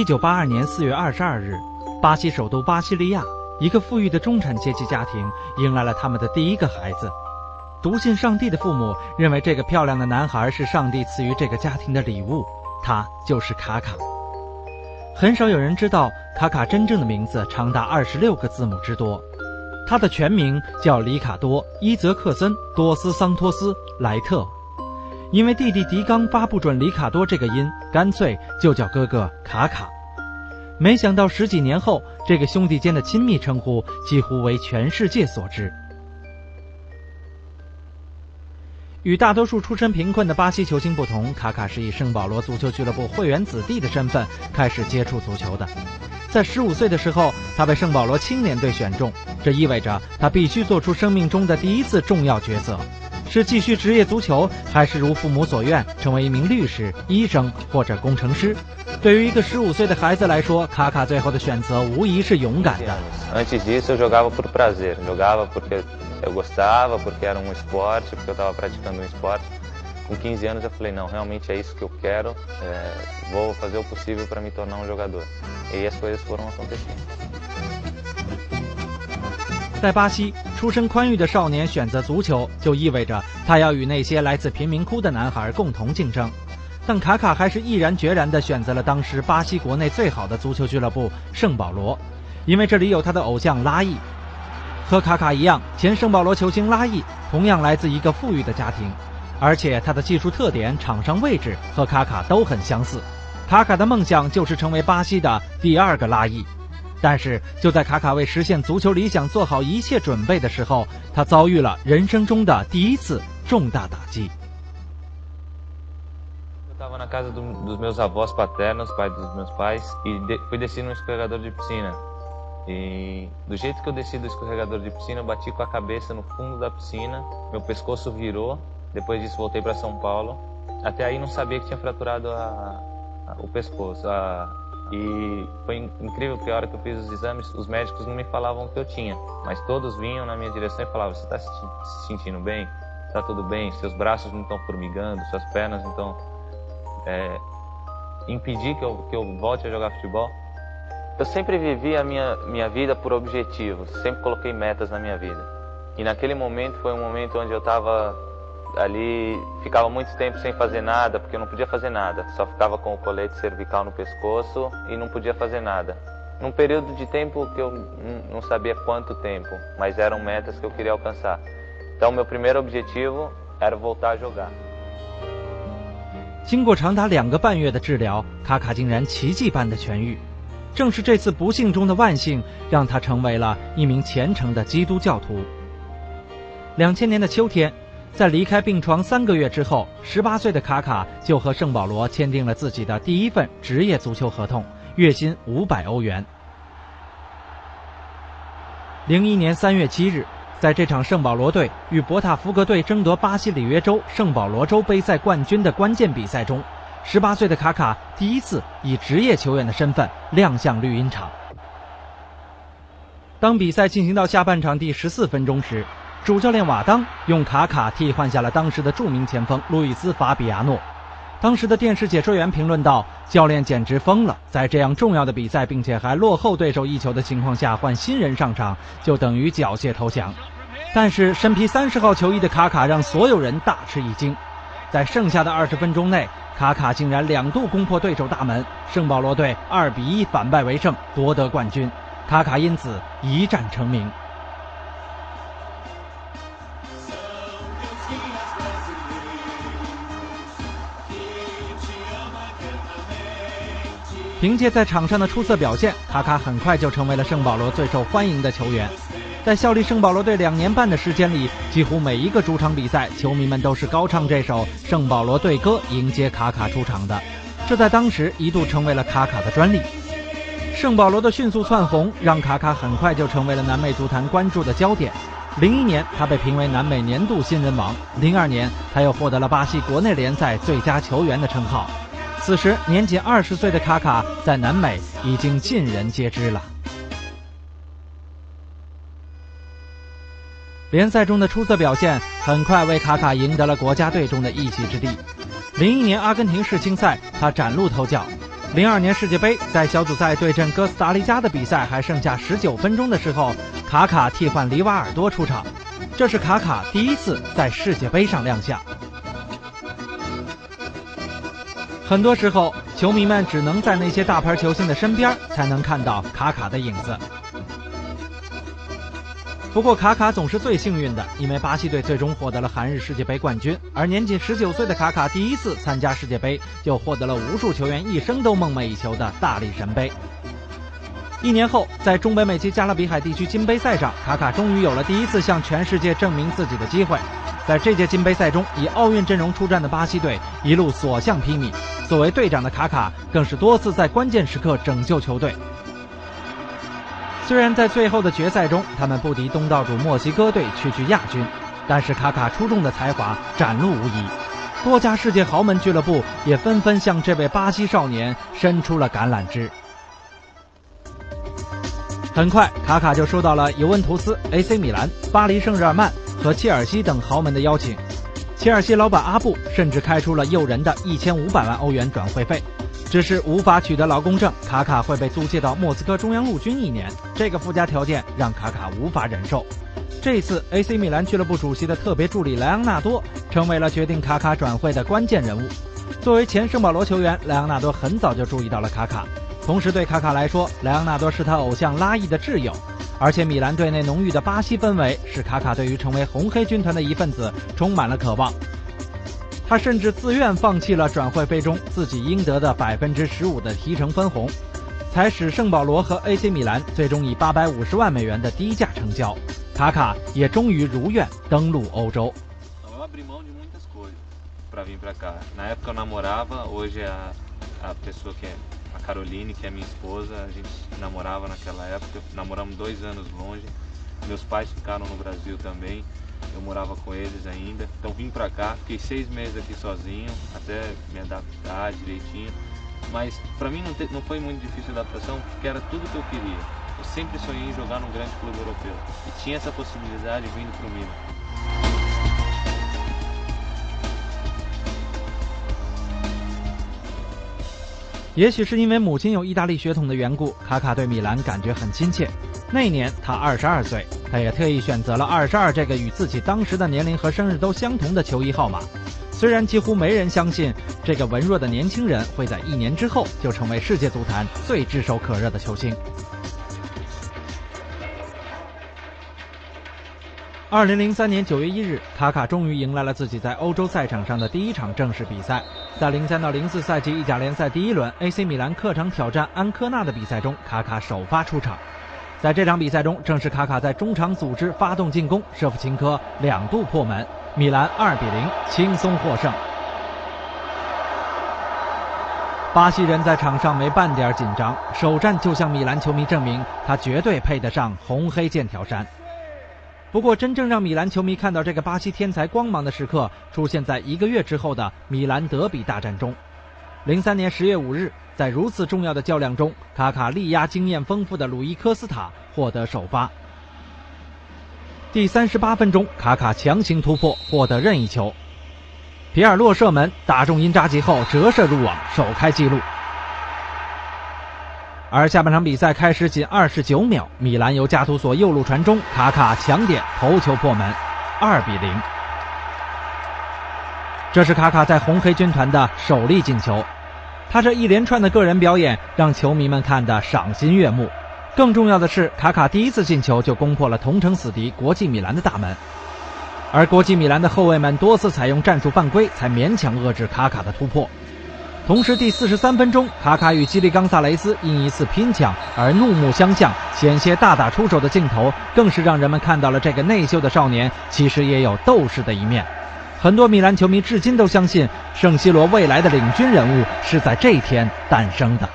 一九八二年四月二十二日，巴西首都巴西利亚，一个富裕的中产阶级家庭迎来了他们的第一个孩子。笃信上帝的父母认为这个漂亮的男孩是上帝赐予这个家庭的礼物，他就是卡卡。很少有人知道卡卡真正的名字长达二十六个字母之多，他的全名叫里卡多·伊泽克森·多斯桑托斯·莱特。因为弟弟迪冈发不准里卡多这个音，干脆就叫哥哥卡卡。没想到十几年后，这个兄弟间的亲密称呼几乎为全世界所知。与大多数出身贫困的巴西球星不同，卡卡是以圣保罗足球俱乐部会员子弟的身份开始接触足球的。在十五岁的时候，他被圣保罗青年队选中，这意味着他必须做出生命中的第一次重要抉择。是继续职业足球，还是如父母所愿成为一名律师、医生或者工程师？对于一个十五岁的孩子来说，卡卡最后的选择无疑是勇敢的。Antes disso, eu jogava por prazer, jogava porque eu gostava, porque era um esporte, porque eu estava praticando um esporte. Com 15 anos, eu falei não, realmente é isso que eu quero. Vou fazer o possível para me tornar um jogador. E as coisas foram acontecendo. 在巴西，出身宽裕的少年选择足球，就意味着他要与那些来自贫民窟的男孩共同竞争。但卡卡还是毅然决然地选择了当时巴西国内最好的足球俱乐部圣保罗，因为这里有他的偶像拉伊。和卡卡一样，前圣保罗球星拉伊同样来自一个富裕的家庭，而且他的技术特点、场上位置和卡卡都很相似。卡卡的梦想就是成为巴西的第二个拉伊。但是就在卡卡为实现足球理想做好一切准备的时候，他遭遇了人生中的第一次重大打击。Eu estava na casa dos meus avós paternos, pai dos meus pais, e fui descer num escorregador de piscina. E do jeito que eu desci do escorregador de piscina, eu bati com a cabeça no fundo da piscina, meu pescoço virou. Depois disso voltei para São Paulo. Até aí não sabia que tinha fraturado a, a, o pescoço, a, e foi incrível porque a hora que eu fiz os exames, os médicos não me falavam o que eu tinha, mas todos vinham na minha direção e falavam: Você está se sentindo bem? Está tudo bem? Seus braços não estão formigando, suas pernas não estão. É, impedir que eu, que eu volte a jogar futebol. Eu sempre vivi a minha, minha vida por objetivos, sempre coloquei metas na minha vida. E naquele momento foi um momento onde eu estava 经过长达两个半月的治疗，卡卡竟然奇迹般的痊愈。正是这次不幸中的万幸，让他成为了一名虔诚的基督教徒。两千年的秋天。在离开病床三个月之后，十八岁的卡卡就和圣保罗签订了自己的第一份职业足球合同，月薪五百欧元。零一年三月七日，在这场圣保罗队与博塔福格队争夺巴西里约州圣保罗州杯赛冠军的关键比赛中，十八岁的卡卡第一次以职业球员的身份亮相绿茵场。当比赛进行到下半场第十四分钟时，主教练瓦当用卡卡替换下了当时的著名前锋路易斯·法比亚诺。当时的电视解说员评论道：“教练简直疯了，在这样重要的比赛，并且还落后对手一球的情况下，换新人上场就等于缴械投降。”但是身披三十号球衣的卡卡让所有人大吃一惊。在剩下的二十分钟内，卡卡竟然两度攻破对手大门，圣保罗队二比一反败为胜，夺得冠军。卡卡因此一战成名。凭借在场上的出色表现，卡卡很快就成为了圣保罗最受欢迎的球员。在效力圣保罗队两年半的时间里，几乎每一个主场比赛，球迷们都是高唱这首圣保罗队歌迎接卡卡出场的。这在当时一度成为了卡卡的专利。圣保罗的迅速窜红，让卡卡很快就成为了南美足坛关注的焦点。零一年，他被评为南美年度新人王；零二年，他又获得了巴西国内联赛最佳球员的称号。此时，年仅二十岁的卡卡在南美已经尽人皆知了。联赛中的出色表现很快为卡卡赢得了国家队中的一席之地。零一年阿根廷世青赛，他崭露头角。零二年世界杯在小组赛对阵哥斯达黎加的比赛还剩下十九分钟的时候，卡卡替换里瓦尔多出场，这是卡卡第一次在世界杯上亮相。很多时候，球迷们只能在那些大牌球星的身边才能看到卡卡的影子。不过，卡卡总是最幸运的，因为巴西队最终获得了韩日世界杯冠军。而年仅十九岁的卡卡第一次参加世界杯，就获得了无数球员一生都梦寐以求的大力神杯。一年后，在中北美及加勒比海地区金杯赛上，卡卡终于有了第一次向全世界证明自己的机会。在这届金杯赛中，以奥运阵容出战的巴西队一路所向披靡，作为队长的卡卡更是多次在关键时刻拯救球队。虽然在最后的决赛中，他们不敌东道主墨西哥队，屈居亚军，但是卡卡出众的才华展露无遗，多家世界豪门俱乐部也纷纷向这位巴西少年伸出了橄榄枝。很快，卡卡就收到了尤文图斯、AC 米兰、巴黎圣日耳曼和切尔西等豪门的邀请，切尔西老板阿布甚至开出了诱人的一千五百万欧元转会费。只是无法取得劳工证，卡卡会被租借到莫斯科中央陆军一年。这个附加条件让卡卡无法忍受。这次 AC 米兰俱乐部主席的特别助理莱昂纳多成为了决定卡卡转会的关键人物。作为前圣保罗球员，莱昂纳多很早就注意到了卡卡。同时，对卡卡来说，莱昂纳多是他偶像拉伊的挚友。而且，米兰队内浓郁的巴西氛围使卡卡对于成为红黑军团的一份子充满了渴望。他甚至自愿放弃了转会费中自己应得的百分之十五的提成分红，才使圣保罗和 AC 米兰最终以八百五十万美元的低价成交。卡卡也终于如愿登陆欧洲。Caroline, que é minha esposa, a gente namorava naquela época. Namoramos dois anos longe. Meus pais ficaram no Brasil também. eu morava com eles ainda. Então vim pra cá, fiquei seis meses aqui sozinho, até me adaptar direitinho. Mas pra mim não, te, não foi muito difícil a adaptação, porque era tudo que eu queria. Eu sempre sonhei em jogar num grande clube europeu. E tinha essa possibilidade vindo pro Milan. 也许是因为母亲有意大利血统的缘故，卡卡对米兰感觉很亲切。那年他二十二岁，他也特意选择了二十二这个与自己当时的年龄和生日都相同的球衣号码。虽然几乎没人相信这个文弱的年轻人会在一年之后就成为世界足坛最炙手可热的球星。二零零三年九月一日，卡卡终于迎来了自己在欧洲赛场上的第一场正式比赛。在零三到零四赛季意甲联赛第一轮 AC 米兰客场挑战安科纳的比赛中，卡卡首发出场。在这场比赛中，正是卡卡在中场组织、发动进攻，舍甫琴科两度破门，米兰二比零轻松获胜。巴西人在场上没半点紧张，首战就向米兰球迷证明他绝对配得上红黑剑条衫。不过，真正让米兰球迷看到这个巴西天才光芒的时刻，出现在一个月之后的米兰德比大战中。零三年十月五日。在如此重要的较量中，卡卡力压经验丰富的鲁伊科斯塔获得首发。第三十八分钟，卡卡强行突破获得任意球，皮尔洛射门打中因扎吉后折射入网，首开纪录。而下半场比赛开始仅二十九秒，米兰由加图索右路传中，卡卡抢点头球破门，二比零。这是卡卡在红黑军团的首粒进球。他这一连串的个人表演让球迷们看得赏心悦目。更重要的是，卡卡第一次进球就攻破了同城死敌国际米兰的大门，而国际米兰的后卫们多次采用战术犯规，才勉强遏制卡卡的突破。同时，第四十三分钟，卡卡与基利冈萨雷斯因一次拼抢而怒目相向，险些大打出手的镜头，更是让人们看到了这个内秀的少年其实也有斗士的一面。很多米兰球迷至今都相信，圣西罗未来的领军人物是在这一天诞生的。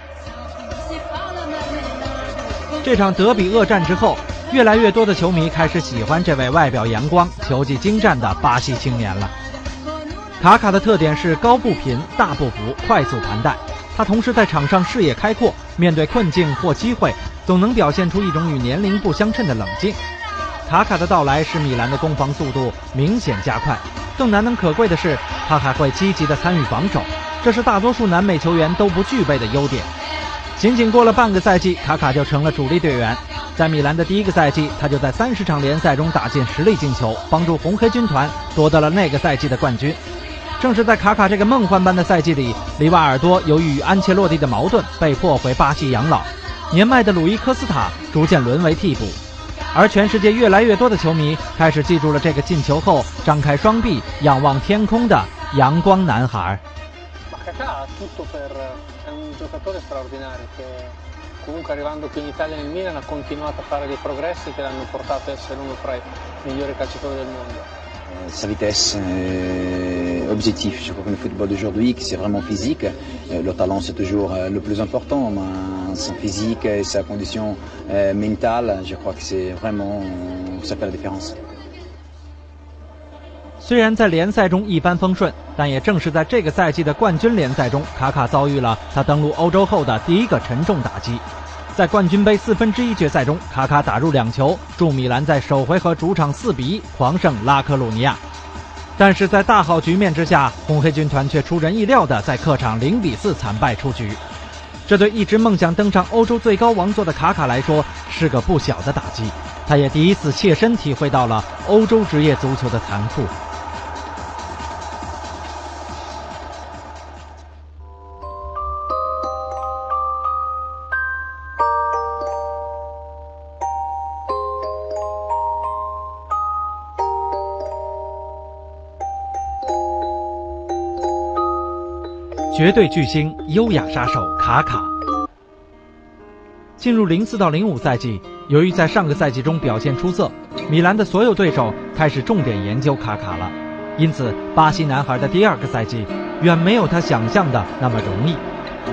这场德比恶战之后，越来越多的球迷开始喜欢这位外表阳光、球技精湛的巴西青年了。卡卡的特点是高步频、大步幅、快速盘带，他同时在场上视野开阔，面对困境或机会，总能表现出一种与年龄不相称的冷静。卡卡的到来使米兰的攻防速度明显加快。更难能可贵的是，他还会积极地参与防守，这是大多数南美球员都不具备的优点。仅仅过了半个赛季，卡卡就成了主力队员。在米兰的第一个赛季，他就在三十场联赛中打进十粒进球，帮助红黑军团夺得了那个赛季的冠军。正是在卡卡这个梦幻般的赛季里，里瓦尔多由于与安切洛蒂的矛盾，被迫回巴西养老。年迈的鲁伊科斯塔逐渐沦为替补，而全世界越来越多的球迷开始记住了这个进球后张开双臂仰望天空的阳光男孩。Sa vitesse, euh, objectif. Je crois que le football d'aujourd'hui, c'est vraiment physique. Euh, le talent, c'est toujours euh, le plus important, mais son physique et sa condition mentale, je crois que c'est vraiment ça fait la différence. 虽然在联赛中一帆风顺，但也正是在这个赛季的冠军联赛中，卡卡遭遇了他登陆欧洲后的第一个沉重打击。 在冠军杯四分之一决赛中，卡卡打入两球，助米兰在首回合主场四比一狂胜拉科鲁尼亚。但是在大好局面之下，红黑军团却出人意料的在客场零比四惨败出局。这对一直梦想登上欧洲最高王座的卡卡来说是个不小的打击，他也第一次切身体会到了欧洲职业足球的残酷。绝对巨星、优雅杀手卡卡。进入零四到零五赛季，由于在上个赛季中表现出色，米兰的所有对手开始重点研究卡卡了。因此，巴西男孩的第二个赛季远没有他想象的那么容易。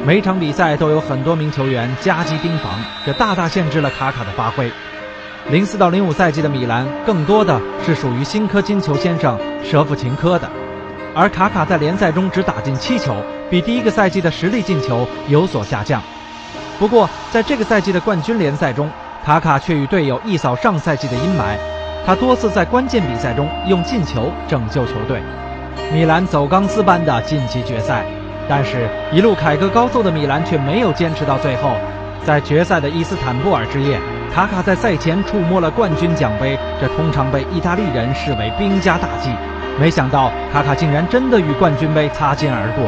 每场比赛都有很多名球员夹击盯防，这大大限制了卡卡的发挥。零四到零五赛季的米兰更多的是属于新科金球先生舍甫琴科的，而卡卡在联赛中只打进七球。比第一个赛季的实力进球有所下降，不过在这个赛季的冠军联赛中，卡卡却与队友一扫上赛季的阴霾。他多次在关键比赛中用进球拯救球队，米兰走钢丝般的晋级决赛。但是，一路凯歌高奏的米兰却没有坚持到最后。在决赛的伊斯坦布尔之夜，卡卡在赛前触摸了冠军奖杯，这通常被意大利人视为兵家大忌。没想到，卡卡竟然真的与冠军杯擦肩而过。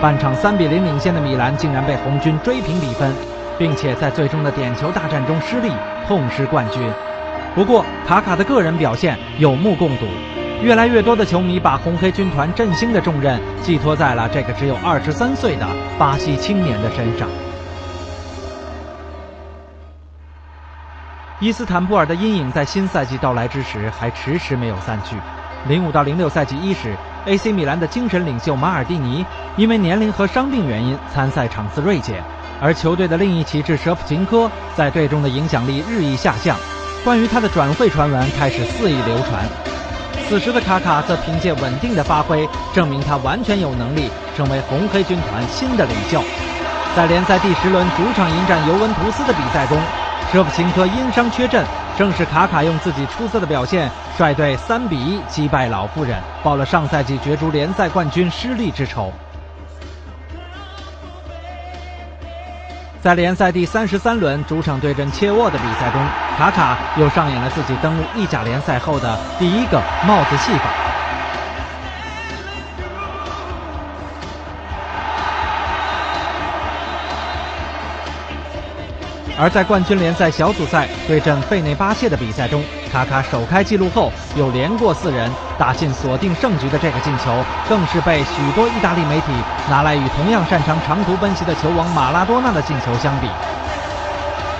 半场三比零领先的米兰竟然被红军追平比分，并且在最终的点球大战中失利，痛失冠军。不过，卡卡的个人表现有目共睹，越来越多的球迷把红黑军团振兴的重任寄托在了这个只有二十三岁的巴西青年的身上。伊斯坦布尔的阴影在新赛季到来之时还迟迟没有散去。零五到零六赛季伊始。AC 米兰的精神领袖马尔蒂尼因为年龄和伤病原因参赛场次锐减，而球队的另一旗帜舍甫琴科在队中的影响力日益下降。关于他的转会传闻开始肆意流传。此时的卡卡则凭借稳定的发挥，证明他完全有能力成为红黑军团新的领袖。在联赛第十轮主场迎战尤文图斯的比赛中，舍甫琴科因伤缺阵。正是卡卡用自己出色的表现，率队三比一击败老妇人，报了上赛季角逐联赛冠军失利之仇。在联赛第三十三轮主场对阵切沃的比赛中，卡卡又上演了自己登陆意甲联赛后的第一个帽子戏法。而在冠军联赛小组赛对阵费内巴切的比赛中，卡卡首开纪录后又连过四人打进锁定胜局的这个进球，更是被许多意大利媒体拿来与同样擅长长途奔袭的球王马拉多纳的进球相比。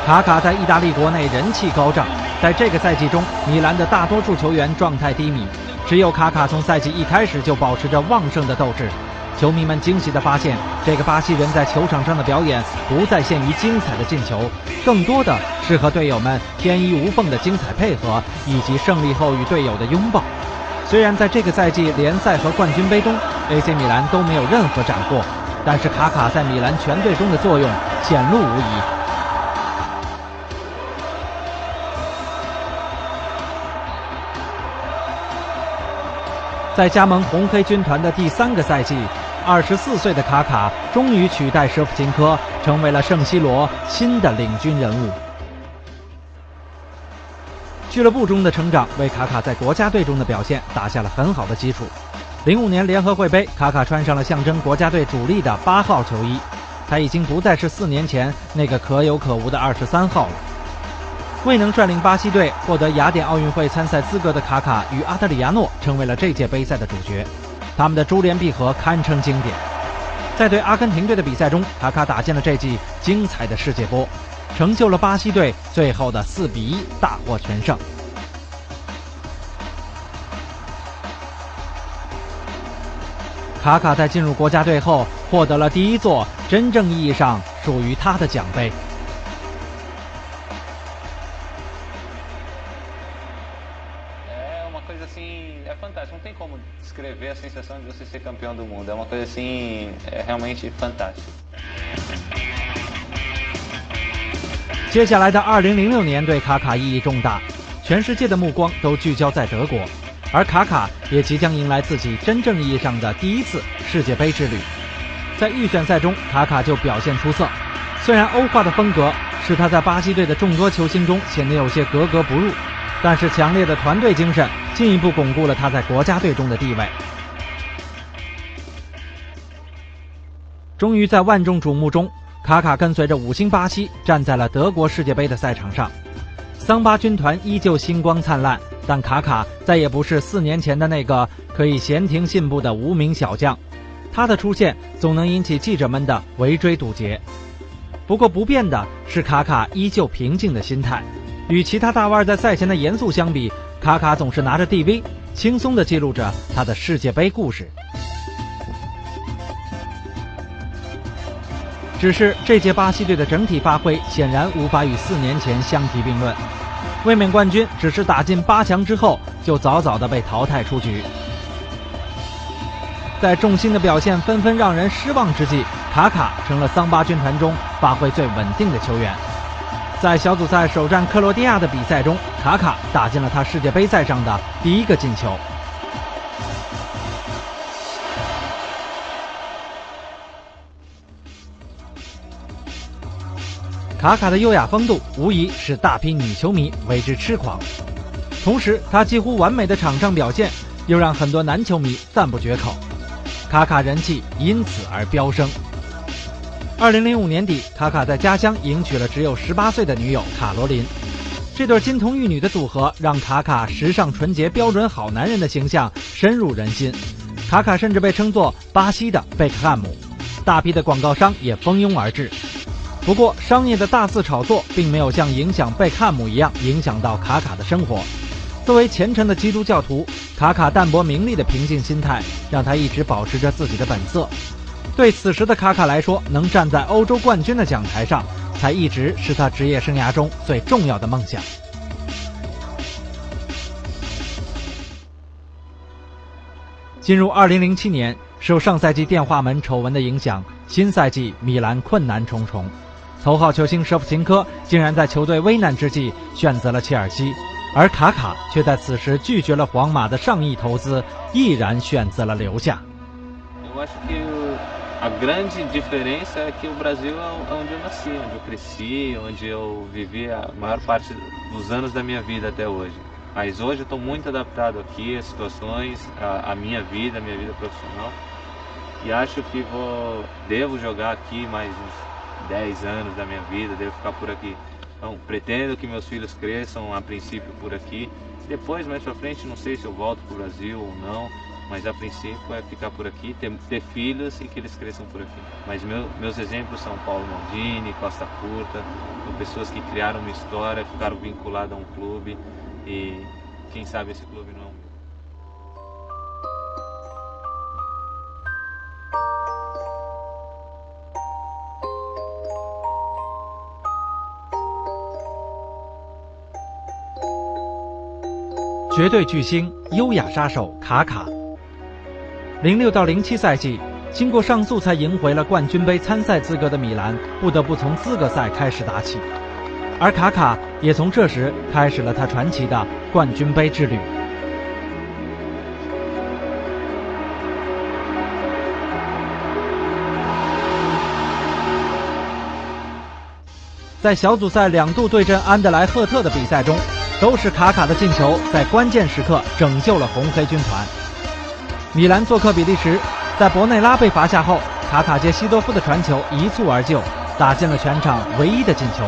卡卡在意大利国内人气高涨，在这个赛季中，米兰的大多数球员状态低迷，只有卡卡从赛季一开始就保持着旺盛的斗志。球迷们惊喜地发现，这个巴西人在球场上的表演不再限于精彩的进球，更多的是和队友们天衣无缝的精彩配合，以及胜利后与队友的拥抱。虽然在这个赛季联赛和冠军杯中，AC 米兰都没有任何斩获，但是卡卡在米兰全队中的作用显露无遗。在加盟红黑军团的第三个赛季。二十四岁的卡卡终于取代舍甫琴科，成为了圣西罗新的领军人物。俱乐部中的成长为卡卡在国家队中的表现打下了很好的基础。零五年联合会杯，卡卡穿上了象征国家队主力的八号球衣，他已经不再是四年前那个可有可无的二十三号了。未能率领巴西队获得雅典奥运会参赛资格的卡卡与阿德里亚诺成为了这届杯赛的主角，他们的珠联璧合堪称经典。在对阿根廷队的比赛中，卡卡打进了这记精彩的世界波。成就了巴西队最后的四比一大获全胜。卡卡在进入国家队后，获得了第一座真正意义上属于他的奖杯。Ser campeão do mundo. É uma coisa assim, é realmente fantástico. 接下来的2006年对卡卡意义重大，全世界的目光都聚焦在德国，而卡卡也即将迎来自己真正意义上的第一次世界杯之旅。在预选赛中，卡卡就表现出色，虽然欧化的风格使他在巴西队的众多球星中显得有些格格不入，但是强烈的团队精神进一步巩固了他在国家队中的地位。终于在万众瞩目中。卡卡跟随着五星巴西站在了德国世界杯的赛场上，桑巴军团依旧星光灿烂，但卡卡再也不是四年前的那个可以闲庭信步的无名小将，他的出现总能引起记者们的围追堵截。不过不变的是卡卡依旧平静的心态，与其他大腕在赛前的严肃相比，卡卡总是拿着 DV，轻松地记录着他的世界杯故事。只是这届巴西队的整体发挥显然无法与四年前相提并论，卫冕冠军只是打进八强之后就早早的被淘汰出局。在众星的表现纷纷让人失望之际，卡卡成了桑巴军团中发挥最稳定的球员。在小组赛首战克罗地亚的比赛中，卡卡打进了他世界杯赛上的第一个进球。卡卡的优雅风度无疑使大批女球迷为之痴狂，同时他几乎完美的场上表现又让很多男球迷赞不绝口，卡卡人气因此而飙升。二零零五年底，卡卡在家乡迎娶了只有十八岁的女友卡罗琳，这对金童玉女的组合让卡卡时尚纯洁、标准好男人的形象深入人心，卡卡甚至被称作巴西的贝克汉姆，大批的广告商也蜂拥而至。不过，商业的大肆炒作并没有像影响贝克汉姆一样影响到卡卡的生活。作为虔诚的基督教徒，卡卡淡泊名利的平静心态让他一直保持着自己的本色。对此时的卡卡来说，能站在欧洲冠军的讲台上，才一直是他职业生涯中最重要的梦想。进入2007年，受上赛季电话门丑闻的影响，新赛季米兰困难重重。头号球星舍甫琴科竟然在球队危难之际选择了切尔西，而卡卡却在此时拒绝了皇马的上亿投资，毅然选择了留下。yeahshififififographymy 10 anos da minha vida, devo ficar por aqui. Então, pretendo que meus filhos cresçam a princípio por aqui. Depois, mais pra frente, não sei se eu volto pro Brasil ou não, mas a princípio é ficar por aqui, ter, ter filhos e que eles cresçam por aqui. Mas meu, meus exemplos são Paulo Maldini, Costa Curta, são pessoas que criaram uma história, ficaram vinculadas a um clube e quem sabe esse clube não é um 绝对巨星优雅杀手卡卡。零六到零七赛季经过上诉才赢回了冠军杯参赛资格的米兰不得不从资格赛开始打起。而卡卡也从这时开始了他传奇的冠军杯之旅。在小组赛两度对阵安德莱赫特的比赛中都是卡卡的进球在关键时刻拯救了红黑军团。米兰做客比利时，在博内拉被罚下后，卡卡接西多夫的传球一蹴而就，打进了全场唯一的进球。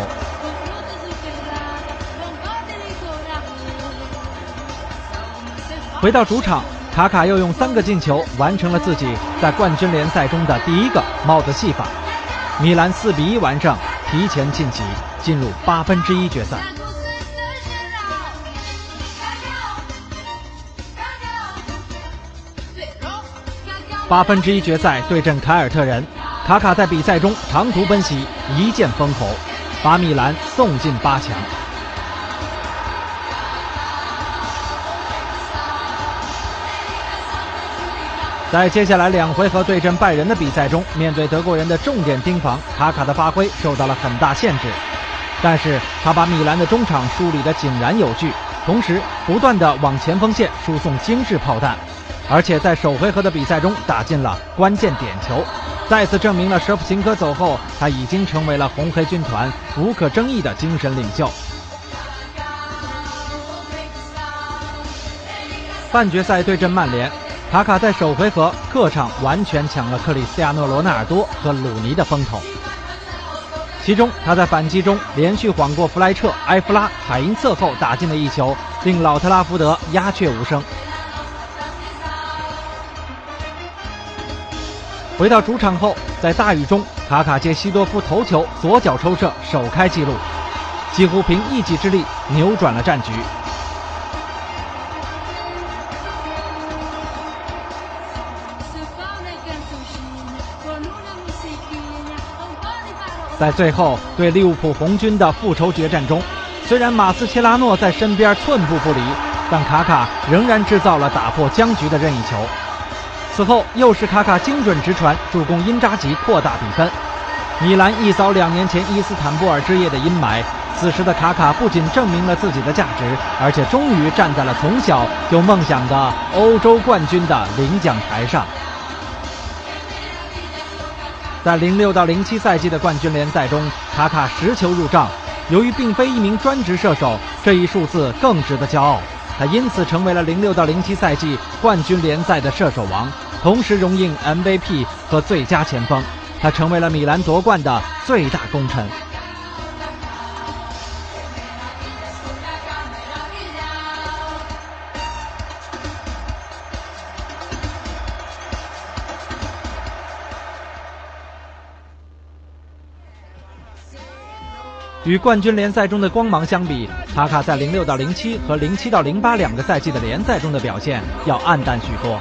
回到主场，卡卡又用三个进球完成了自己在冠军联赛中的第一个帽子戏法。米兰四比一完胜，提前晋级，进入八分之一决赛。八分之一决赛对阵凯尔特人，卡卡在比赛中长途奔袭，一剑封喉，把米兰送进八强。在接下来两回合对阵拜仁的比赛中，面对德国人的重点盯防，卡卡的发挥受到了很大限制。但是他把米兰的中场梳理得井然有序，同时不断地往前锋线输送精致炮弹，而且在首回合的比赛中打进了关键点球，再次证明了舍甫琴科走后，他已经成为了红黑军团无可争议的精神领袖。半决赛对阵曼联。卡卡在首回合客场完全抢了克里斯亚诺·罗纳尔多和鲁尼的风头，其中他在反击中连续晃过弗莱彻、埃弗拉、海因策后打进的一球，令老特拉福德鸦雀无声。回到主场后，在大雨中，卡卡接西多夫头球左脚抽射，首开纪录，几乎凭一己之力扭转了战局。在最后对利物浦红军的复仇决战中，虽然马斯切拉诺在身边寸步不离，但卡卡仍然制造了打破僵局的任意球。此后又是卡卡精准直传助攻因扎吉扩大比分，米兰一扫两年前伊斯坦布尔之夜的阴霾。此时的卡卡不仅证明了自己的价值，而且终于站在了从小就梦想的欧洲冠军的领奖台上。在零六到零七赛季的冠军联赛中，卡卡十球入账。由于并非一名专职射手，这一数字更值得骄傲。他因此成为了零六到零七赛季冠军联赛的射手王，同时荣膺 MVP 和最佳前锋。他成为了米兰夺冠的最大功臣。与冠军联赛中的光芒相比，卡卡在零六到零七和零七到零八两个赛季的联赛中的表现要黯淡许多。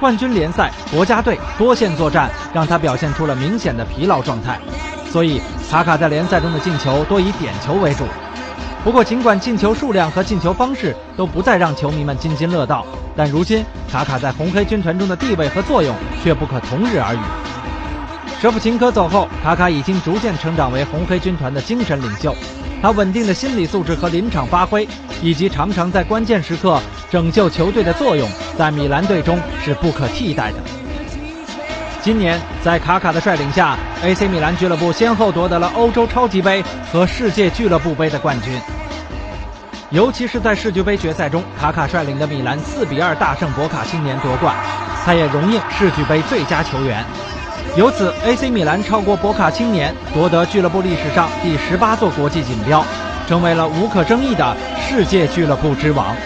冠军联赛、国家队多线作战让他表现出了明显的疲劳状态，所以卡卡在联赛中的进球多以点球为主。不过，尽管进球数量和进球方式都不再让球迷们津津乐道，但如今卡卡在红黑军团中的地位和作用却不可同日而语。舍甫琴科走后，卡卡已经逐渐成长为红黑军团的精神领袖。他稳定的心理素质和临场发挥，以及常常在关键时刻拯救球队的作用，在米兰队中是不可替代的。今年，在卡卡的率领下，AC 米兰俱乐部先后夺得了欧洲超级杯和世界俱乐部杯的冠军。尤其是在世俱杯决赛中，卡卡率领的米兰4比2大胜博卡青年夺冠，他也荣膺世俱杯最佳球员。由此，AC 米兰超过博卡青年，夺得俱乐部历史上第十八座国际锦标，成为了无可争议的世界俱乐部之王。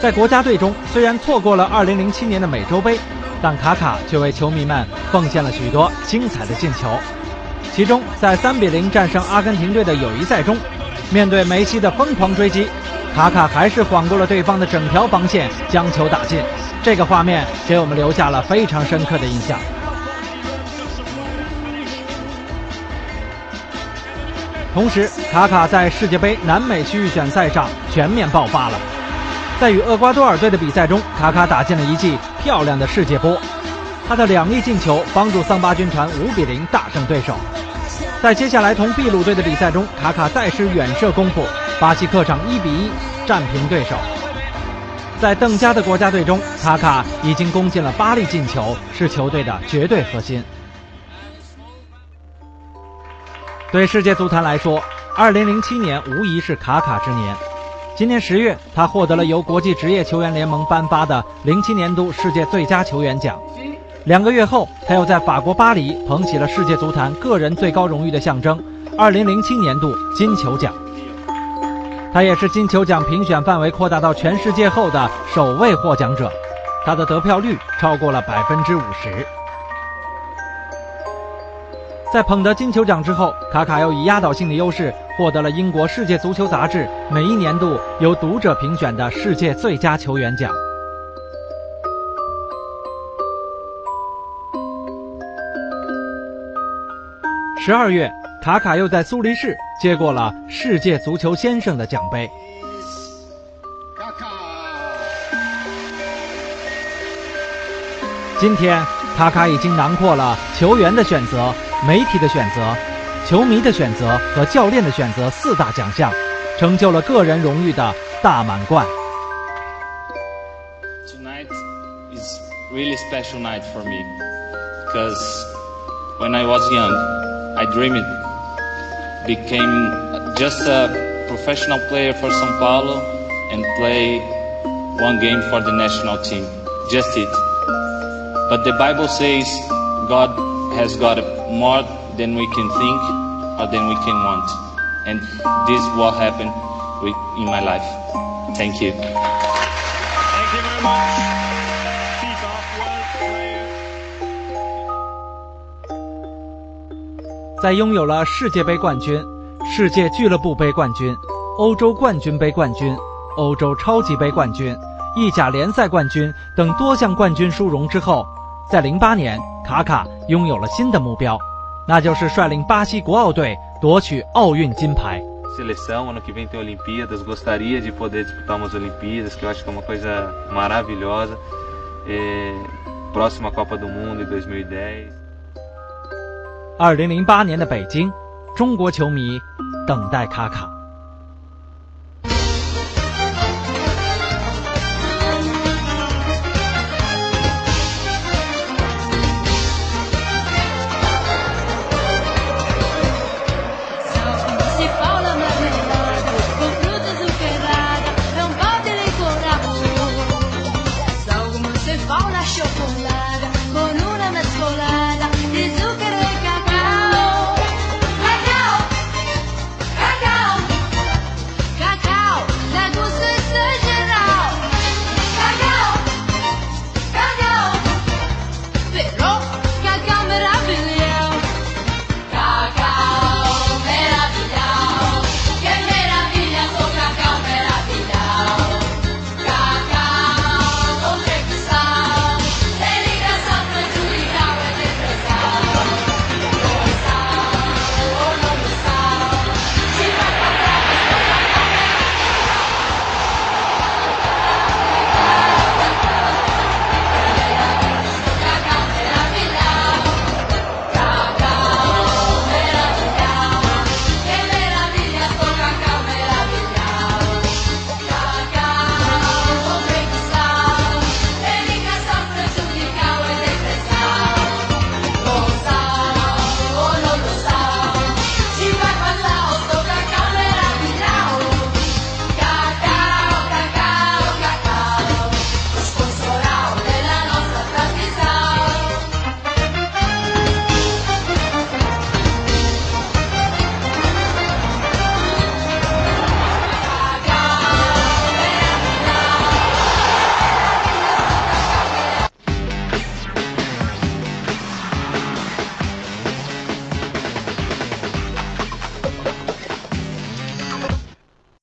在国家队中，虽然错过了2007年的美洲杯，但卡卡却为球迷们奉献了许多精彩的进球。其中，在3比0战胜阿根廷队的友谊赛中，面对梅西的疯狂追击。卡卡还是晃过了对方的整条防线，将球打进。这个画面给我们留下了非常深刻的印象。同时，卡卡在世界杯南美区域选赛上全面爆发了。在与厄瓜多尔队的比赛中，卡卡打进了一记漂亮的世界波。他的两粒进球帮助桑巴军团五比零大胜对手。在接下来同秘鲁队的比赛中，卡卡再施远射功夫。巴西客场一比一战平对手。在邓加的国家队中，卡卡已经攻进了八粒进球，是球队的绝对核心。对世界足坛来说，2007年无疑是卡卡之年。今年十月，他获得了由国际职业球员联盟颁发的07年度世界最佳球员奖。两个月后，他又在法国巴黎捧起了世界足坛个人最高荣誉的象征——二零零七年度金球奖。他也是金球奖评选范围扩大到全世界后的首位获奖者，他的得票率超过了百分之五十。在捧得金球奖之后，卡卡又以压倒性的优势获得了英国世界足球杂志每一年度由读者评选的世界最佳球员奖。十二月，卡卡又在苏黎世接过了世界足球先生的奖杯。今天，卡卡已经囊括了球员的选择、媒体的选择、球迷的选择和教练的选择四大奖项，成就了个人荣誉的大满贯。Tonight is really special night for me because when I was young. I dreamed became just a professional player for São Paulo and play one game for the national team. Just it. But the Bible says God has got more than we can think or than we can want. And this is what happened in my life. Thank you. Thank you very much. 在拥有了世界杯冠军、世界俱乐部杯冠军、欧洲冠军杯冠军、欧洲超级杯冠军、意甲联赛冠军等多项冠军殊荣之后，在零八年，卡卡拥有了新的目标，那就是率领巴西国奥队夺取奥运金牌。Seleção ano que vem tem Olimpíadas, gostaria de poder disputar umas Olimpíadas, que eu acho que é uma coisa maravilhosa. Próxima Copa do Mundo em 2010. 二零零八年的北京，中国球迷等待卡卡。